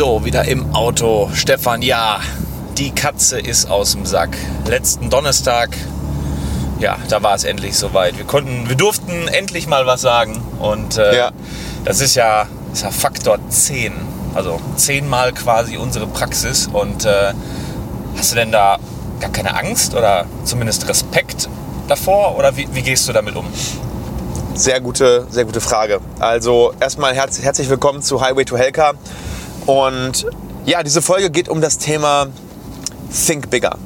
So, wieder im Auto. Stefan, ja, die Katze ist aus dem Sack. Letzten Donnerstag, ja, da war es endlich soweit. Wir konnten, wir durften endlich mal was sagen. Und äh, Ja. das ist ja, ist ja Faktor 10. Also zehnmal quasi unsere Praxis. Und äh, hast du denn da gar keine Angst oder zumindest Respekt davor? Oder wie, wie gehst du damit um? Sehr gute, sehr gute Frage. Also erstmal herz, herzlich willkommen zu Highway to Helka. Und ja, diese Folge geht um das Thema Think Bigger.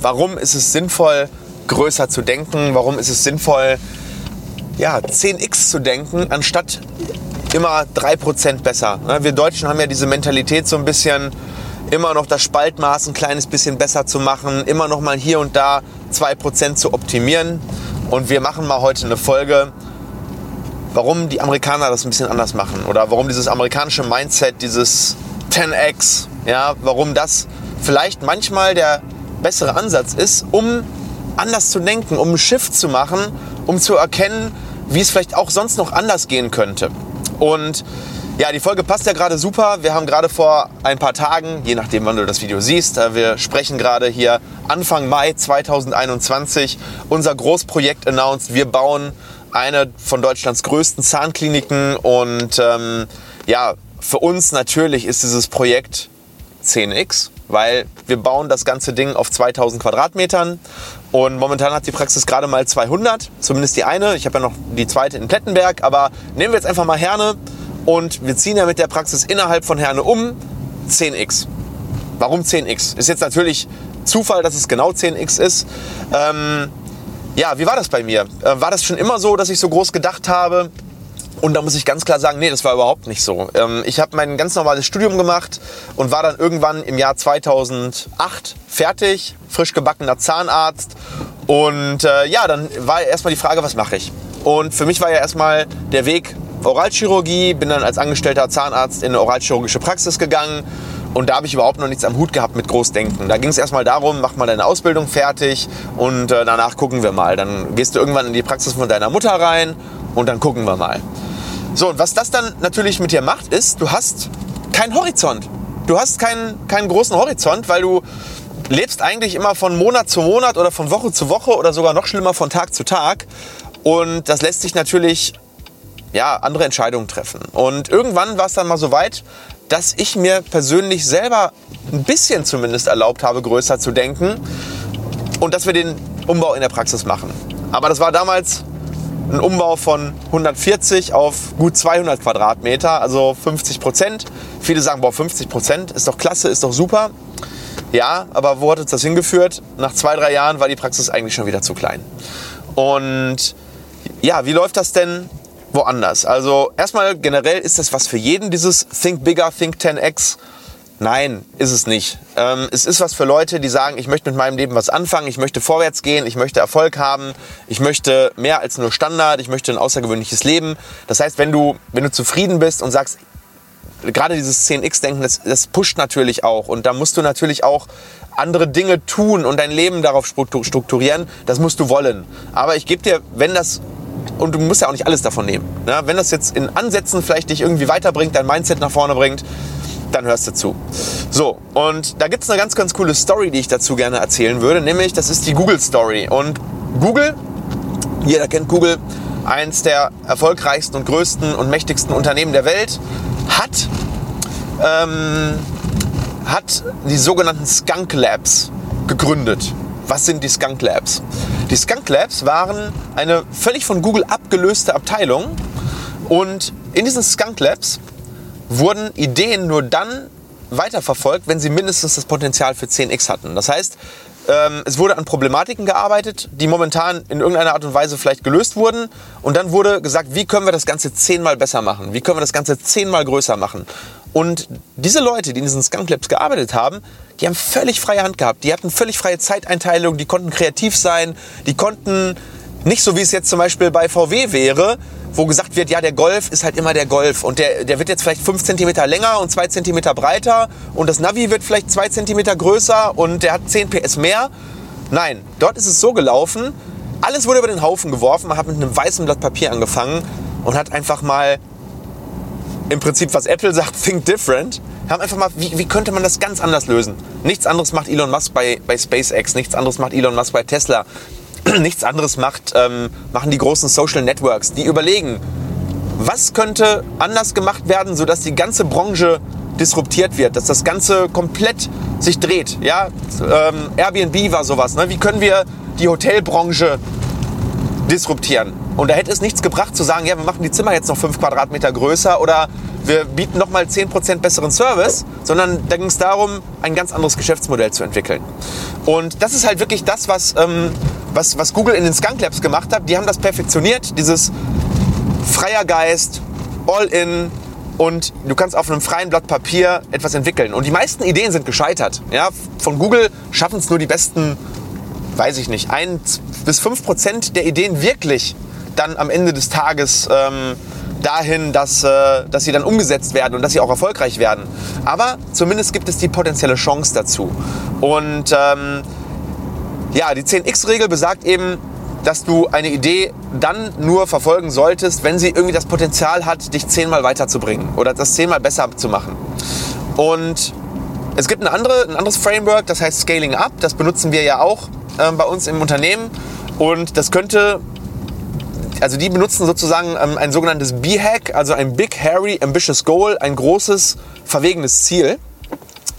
Warum ist es sinnvoll, größer zu denken? Warum ist es sinnvoll, ja, 10x zu denken, anstatt immer 3% besser? Ne, Wir Deutschen haben ja diese Mentalität so ein bisschen, immer noch das Spaltmaß ein kleines bisschen besser zu machen, immer noch mal hier und da 2% zu optimieren. Und wir machen mal heute eine Folge, warum die Amerikaner das ein bisschen anders machen oder warum dieses amerikanische Mindset, dieses 10x, ja, warum das vielleicht manchmal der bessere Ansatz ist, um anders zu denken, um ein Shift zu machen, um zu erkennen, wie es vielleicht auch sonst noch anders gehen könnte. Und ja, die Folge passt ja gerade super. Wir haben gerade vor ein paar Tagen, je nachdem, wann du das Video siehst, äh, wir sprechen gerade hier Anfang Mai 2021, unser Großprojekt announced. Wir bauen eine von Deutschlands größten Zahnkliniken und ähm, ja, für uns natürlich ist dieses Projekt 10x, weil wir bauen das ganze Ding auf 2000 Quadratmetern und momentan hat die Praxis gerade mal 200, zumindest die eine. Ich habe ja noch die zweite in Plettenberg, aber nehmen wir jetzt einfach mal Herne und wir ziehen ja mit der Praxis innerhalb von Herne um 10x. Warum 10x? Ist jetzt natürlich Zufall, dass es genau 10x ist. Ähm, ja, wie war das bei mir? Äh, war das schon immer so, dass ich so groß gedacht habe? Und da muss ich ganz klar sagen, nee, das war überhaupt nicht so. Ähm, ich habe mein ganz normales Studium gemacht und war dann irgendwann im Jahr 2008 fertig, frisch gebackener Zahnarzt. Und äh, ja, dann war erstmal die Frage, was mache ich? Und für mich war ja erstmal der Weg Oralchirurgie, bin dann als angestellter Zahnarzt in eine oralchirurgische Praxis gegangen. Und da habe ich überhaupt noch nichts am Hut gehabt mit Großdenken. Da ging es erstmal darum, mach mal deine Ausbildung fertig und äh, danach gucken wir mal. Dann gehst du irgendwann in die Praxis von deiner Mutter rein und dann gucken wir mal. So, und was das dann natürlich mit dir macht, ist, du hast keinen Horizont. Du hast keinen, keinen großen Horizont, weil du lebst eigentlich immer von Monat zu Monat oder von Woche zu Woche oder sogar noch schlimmer von Tag zu Tag. Und das lässt sich natürlich ja, andere Entscheidungen treffen. Und irgendwann war es dann mal so weit, dass ich mir persönlich selber ein bisschen zumindest erlaubt habe, größer zu denken und dass wir den Umbau in der Praxis machen. Aber das war damals ein Umbau von 140 auf gut 200 Quadratmeter, also 50 Prozent. Viele sagen, boah, 50 Prozent ist doch klasse, ist doch super. Ja, aber wo hat uns das hingeführt? Nach zwei, drei Jahren war die Praxis eigentlich schon wieder zu klein. Und ja, wie läuft das denn woanders? Also erstmal generell ist das was für jeden, dieses Think Bigger, Think 10x. Nein, ist es nicht. Ähm, es ist was für Leute, die sagen, ich möchte mit meinem Leben was anfangen, ich möchte vorwärts gehen, ich möchte Erfolg haben, ich möchte mehr als nur Standard, ich möchte ein außergewöhnliches Leben. Das heißt, wenn du, wenn du zufrieden bist und sagst, gerade dieses 10x-Denken, das, das pusht natürlich auch. Und da musst du natürlich auch andere Dinge tun und dein Leben darauf struktu- strukturieren. Das musst du wollen. Aber ich gebe dir, wenn das, und du musst ja auch nicht alles davon nehmen, ne? wenn das jetzt in Ansätzen vielleicht dich irgendwie weiterbringt, dein Mindset nach vorne bringt, dann hörst du zu. So, und da gibt es eine ganz, ganz coole Story, die ich dazu gerne erzählen würde, nämlich das ist die Google-Story. Und Google, jeder kennt Google, eins der erfolgreichsten und größten und mächtigsten Unternehmen der Welt, hat, ähm, hat die sogenannten Skunk Labs gegründet. Was sind die Skunk Labs? Die Skunk Labs waren eine völlig von Google abgelöste Abteilung und in diesen Skunk Labs wurden Ideen nur dann weiterverfolgt, wenn sie mindestens das Potenzial für 10x hatten. Das heißt, ähm, es wurde an Problematiken gearbeitet, die momentan in irgendeiner Art und Weise vielleicht gelöst wurden. Und dann wurde gesagt, wie können wir das Ganze zehnmal besser machen? Wie können wir das Ganze zehnmal größer machen? Und diese Leute, die in diesen Skunk Labs gearbeitet haben, die haben völlig freie Hand gehabt. Die hatten völlig freie Zeiteinteilung, die konnten kreativ sein, die konnten nicht so wie es jetzt zum Beispiel bei VW wäre, wo gesagt wird, ja, der Golf ist halt immer der Golf und der, der wird jetzt vielleicht 5 cm länger und 2 cm breiter und das Navi wird vielleicht 2 cm größer und der hat 10 PS mehr. Nein, dort ist es so gelaufen, alles wurde über den Haufen geworfen, man hat mit einem weißen Blatt Papier angefangen und hat einfach mal im Prinzip, was Apple sagt, think different, haben einfach mal, wie, wie könnte man das ganz anders lösen? Nichts anderes macht Elon Musk bei, bei SpaceX, nichts anderes macht Elon Musk bei Tesla, nichts anderes macht, ähm, machen die großen Social Networks. Die überlegen, was könnte anders gemacht werden, sodass die ganze Branche disruptiert wird, dass das Ganze komplett sich dreht. Ja? Ähm, Airbnb war sowas. Ne? Wie können wir die Hotelbranche disruptieren? Und da hätte es nichts gebracht zu sagen, ja, wir machen die Zimmer jetzt noch 5 Quadratmeter größer oder wir bieten nochmal 10% besseren Service, sondern da ging es darum, ein ganz anderes Geschäftsmodell zu entwickeln. Und das ist halt wirklich das, was, ähm, was, was Google in den Skunk Labs gemacht hat. Die haben das perfektioniert, dieses freier Geist, all in, und du kannst auf einem freien Blatt Papier etwas entwickeln. Und die meisten Ideen sind gescheitert. Ja, von Google schaffen es nur die besten, weiß ich nicht, ein bis fünf Prozent der Ideen wirklich dann am Ende des Tages ähm, dahin, dass, äh, dass sie dann umgesetzt werden und dass sie auch erfolgreich werden. Aber zumindest gibt es die potenzielle Chance dazu. Und ähm, ja, die 10x-Regel besagt eben, dass du eine Idee dann nur verfolgen solltest, wenn sie irgendwie das Potenzial hat, dich zehnmal weiterzubringen oder das zehnmal besser zu machen. Und es gibt eine andere, ein anderes Framework, das heißt Scaling Up. Das benutzen wir ja auch äh, bei uns im Unternehmen. Und das könnte, also die benutzen sozusagen ähm, ein sogenanntes B-Hack, also ein Big, Hairy, Ambitious Goal, ein großes, verwegenes Ziel.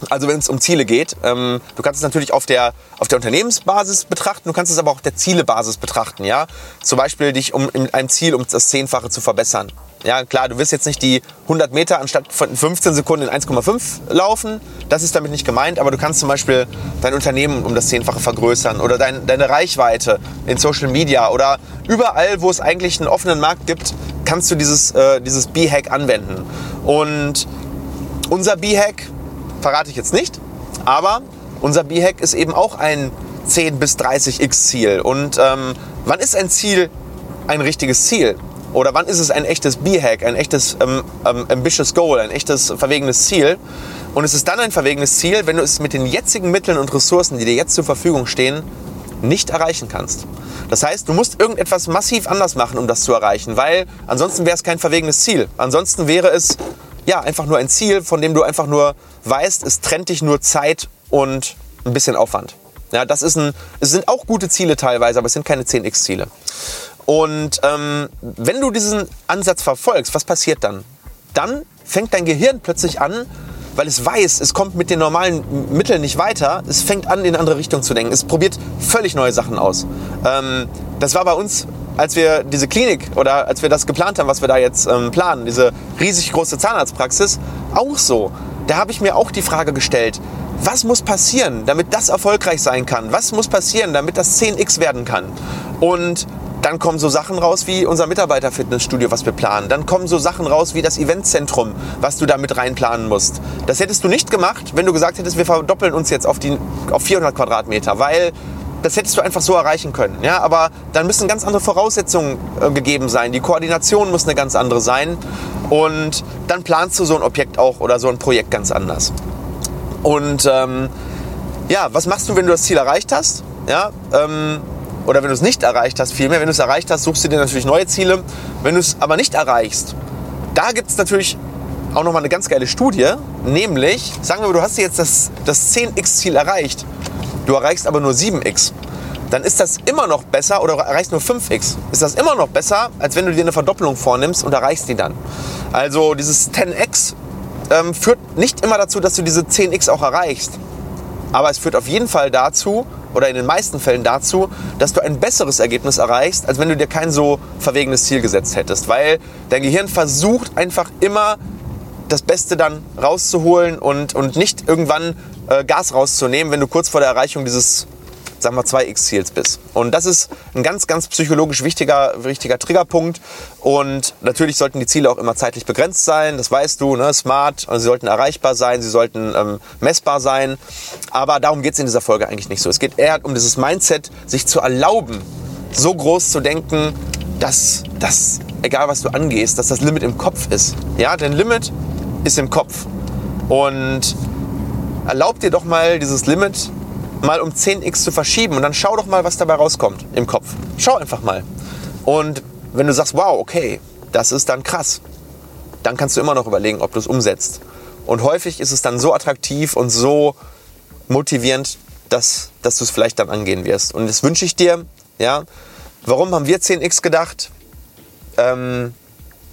Also wenn es um Ziele geht, ähm, du kannst es natürlich auf der, auf der Unternehmensbasis betrachten, du kannst es aber auch auf der Zielebasis betrachten. Ja? Zum Beispiel dich um in einem Ziel um das Zehnfache zu verbessern. Ja, klar, du wirst jetzt nicht die 100 Meter anstatt von 15 Sekunden in 1,5 laufen. Das ist damit nicht gemeint. Aber du kannst zum Beispiel dein Unternehmen um das Zehnfache vergrößern oder dein, deine Reichweite in Social Media oder überall, wo es eigentlich einen offenen Markt gibt, kannst du dieses, äh, dieses B-Hack anwenden. Und unser B-Hack verrate ich jetzt nicht. Aber unser B-Hack ist eben auch ein 10 bis 30x Ziel. Und ähm, wann ist ein Ziel ein richtiges Ziel? Oder wann ist es ein echtes B-Hack, ein echtes ähm, ähm, ambitious Goal, ein echtes verwegenes Ziel? Und es ist dann ein verwegenes Ziel, wenn du es mit den jetzigen Mitteln und Ressourcen, die dir jetzt zur Verfügung stehen, nicht erreichen kannst. Das heißt, du musst irgendetwas massiv anders machen, um das zu erreichen, weil ansonsten wäre es kein verwegenes Ziel. Ansonsten wäre es ja, einfach nur ein Ziel, von dem du einfach nur weißt, es trennt dich nur Zeit und ein bisschen Aufwand. Ja, das ist ein, es sind auch gute Ziele teilweise, aber es sind keine 10x-Ziele. Und ähm, wenn du diesen Ansatz verfolgst, was passiert dann? Dann fängt dein Gehirn plötzlich an, weil es weiß, es kommt mit den normalen Mitteln nicht weiter, es fängt an, in eine andere Richtung zu denken. Es probiert völlig neue Sachen aus. Ähm, das war bei uns als wir diese Klinik oder als wir das geplant haben, was wir da jetzt ähm, planen, diese riesig große Zahnarztpraxis, auch so. Da habe ich mir auch die Frage gestellt, was muss passieren, damit das erfolgreich sein kann? Was muss passieren, damit das 10x werden kann? Und dann kommen so Sachen raus wie unser Mitarbeiterfitnessstudio, was wir planen. Dann kommen so Sachen raus wie das Eventzentrum, was du da mit reinplanen musst. Das hättest du nicht gemacht, wenn du gesagt hättest, wir verdoppeln uns jetzt auf, die, auf 400 Quadratmeter, weil das hättest du einfach so erreichen können. Ja, aber dann müssen ganz andere Voraussetzungen äh, gegeben sein. Die Koordination muss eine ganz andere sein. Und dann planst du so ein Objekt auch oder so ein Projekt ganz anders. Und ähm, ja, was machst du, wenn du das Ziel erreicht hast? Ja, ähm, oder wenn du es nicht erreicht hast, vielmehr, wenn du es erreicht hast, suchst du dir natürlich neue Ziele. Wenn du es aber nicht erreichst, da gibt es natürlich auch nochmal eine ganz geile Studie, nämlich, sagen wir mal, du hast jetzt das, das 10x-Ziel erreicht du erreichst aber nur 7x, dann ist das immer noch besser oder erreichst nur 5x. Ist das immer noch besser, als wenn du dir eine Verdoppelung vornimmst und erreichst die dann. Also dieses 10x ähm, führt nicht immer dazu, dass du diese 10x auch erreichst. Aber es führt auf jeden Fall dazu, oder in den meisten Fällen dazu, dass du ein besseres Ergebnis erreichst, als wenn du dir kein so verwegenes Ziel gesetzt hättest. Weil dein Gehirn versucht einfach immer das Beste dann rauszuholen und, und nicht irgendwann äh, Gas rauszunehmen, wenn du kurz vor der Erreichung dieses sagen wir 2x-Ziels bist. Und das ist ein ganz, ganz psychologisch wichtiger, wichtiger Triggerpunkt. Und natürlich sollten die Ziele auch immer zeitlich begrenzt sein, das weißt du, ne? smart, also sie sollten erreichbar sein, sie sollten ähm, messbar sein. Aber darum geht es in dieser Folge eigentlich nicht so. Es geht eher um dieses Mindset, sich zu erlauben, so groß zu denken, dass, dass egal was du angehst, dass das Limit im Kopf ist. Ja, dein Limit ist im Kopf. Und erlaub dir doch mal dieses Limit mal um 10x zu verschieben und dann schau doch mal, was dabei rauskommt im Kopf. Schau einfach mal. Und wenn du sagst, wow, okay, das ist dann krass, dann kannst du immer noch überlegen, ob du es umsetzt. Und häufig ist es dann so attraktiv und so motivierend, dass, dass du es vielleicht dann angehen wirst. Und das wünsche ich dir. Ja. Warum haben wir 10x gedacht? Ähm,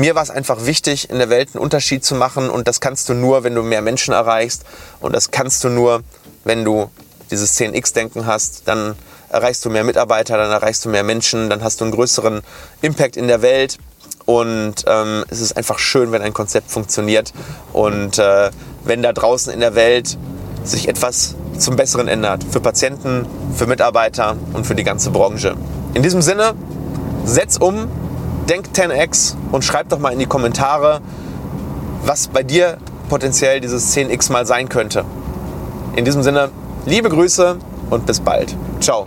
mir war es einfach wichtig, in der Welt einen Unterschied zu machen und das kannst du nur, wenn du mehr Menschen erreichst und das kannst du nur, wenn du dieses 10x-Denken hast, dann erreichst du mehr Mitarbeiter, dann erreichst du mehr Menschen, dann hast du einen größeren Impact in der Welt und ähm, es ist einfach schön, wenn ein Konzept funktioniert und äh, wenn da draußen in der Welt sich etwas zum Besseren ändert. Für Patienten, für Mitarbeiter und für die ganze Branche. In diesem Sinne, setz um, denk 10x und schreib doch mal in die Kommentare, was bei dir potenziell dieses 10x mal sein könnte. In diesem Sinne, liebe Grüße und bis bald. Ciao.